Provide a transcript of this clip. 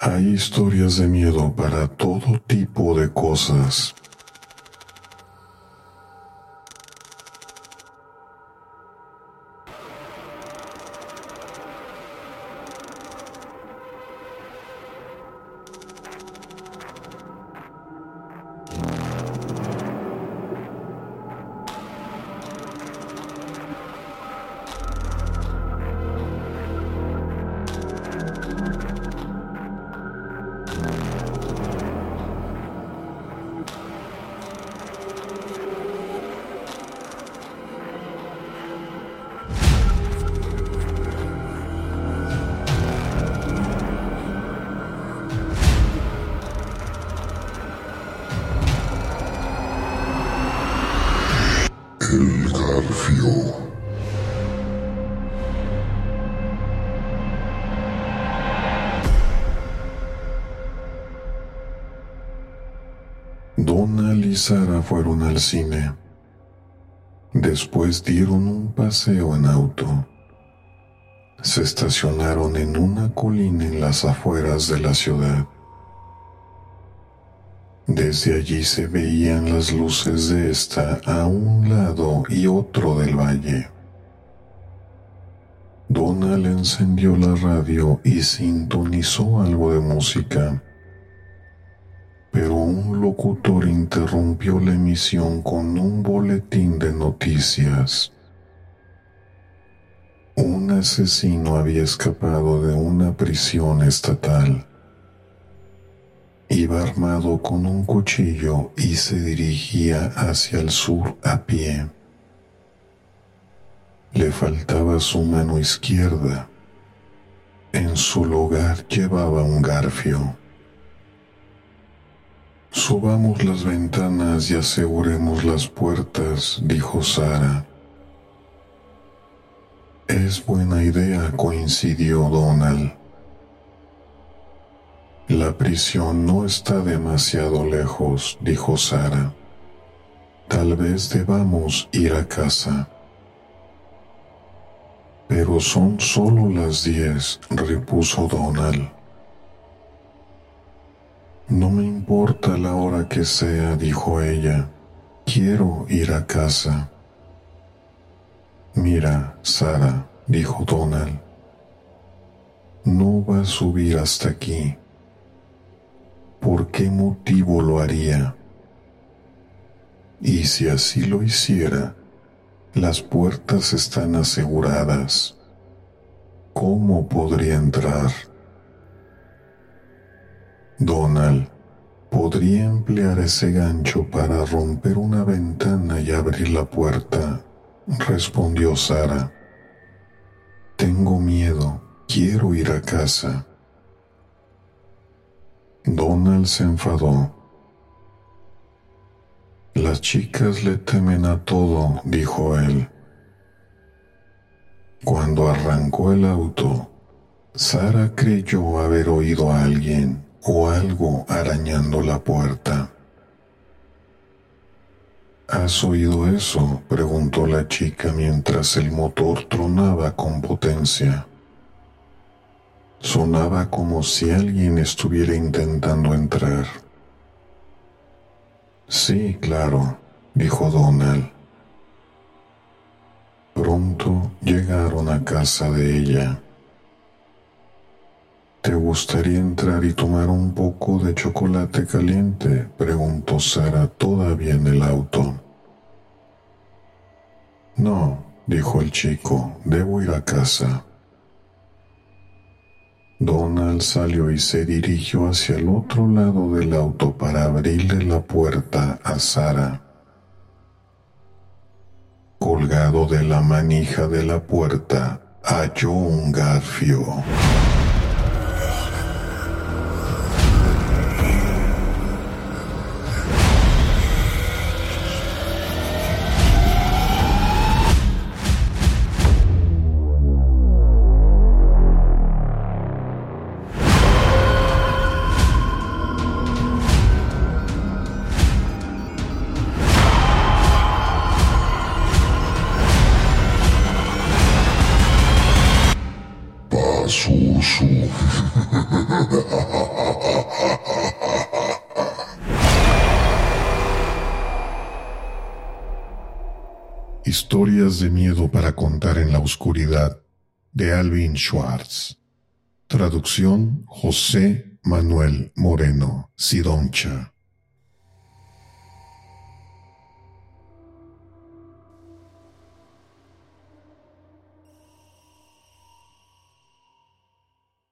Hay historias de miedo para todo tipo de cosas. El Garfio. Donald y Sara fueron al cine. Después dieron un paseo en auto. Se estacionaron en una colina en las afueras de la ciudad. Desde allí se veían las luces de esta a un lado y otro del valle. Donald encendió la radio y sintonizó algo de música locutor interrumpió la emisión con un boletín de noticias. Un asesino había escapado de una prisión estatal. Iba armado con un cuchillo y se dirigía hacia el sur a pie. Le faltaba su mano izquierda. En su lugar llevaba un garfio. Subamos las ventanas y aseguremos las puertas, dijo Sara. Es buena idea, coincidió Donald. La prisión no está demasiado lejos, dijo Sara. Tal vez debamos ir a casa. Pero son solo las diez, repuso Donald. No me importa la hora que sea, dijo ella. Quiero ir a casa. Mira, Sara, dijo Donald. No va a subir hasta aquí. ¿Por qué motivo lo haría? Y si así lo hiciera, las puertas están aseguradas. ¿Cómo podría entrar? Donald podría emplear ese gancho para romper una ventana y abrir la puerta, respondió Sara. Tengo miedo, quiero ir a casa. Donald se enfadó. Las chicas le temen a todo, dijo él. Cuando arrancó el auto, Sara creyó haber oído a alguien o algo arañando la puerta. ¿Has oído eso? preguntó la chica mientras el motor tronaba con potencia. Sonaba como si alguien estuviera intentando entrar. Sí, claro, dijo Donald. Pronto llegaron a casa de ella. ¿Te gustaría entrar y tomar un poco de chocolate caliente? preguntó Sara todavía en el auto. No, dijo el chico, debo ir a casa. Donald salió y se dirigió hacia el otro lado del auto para abrirle la puerta a Sara. Colgado de la manija de la puerta, halló un garfio. Historias de miedo para contar en la oscuridad de Alvin Schwartz. Traducción José Manuel Moreno Sidoncha.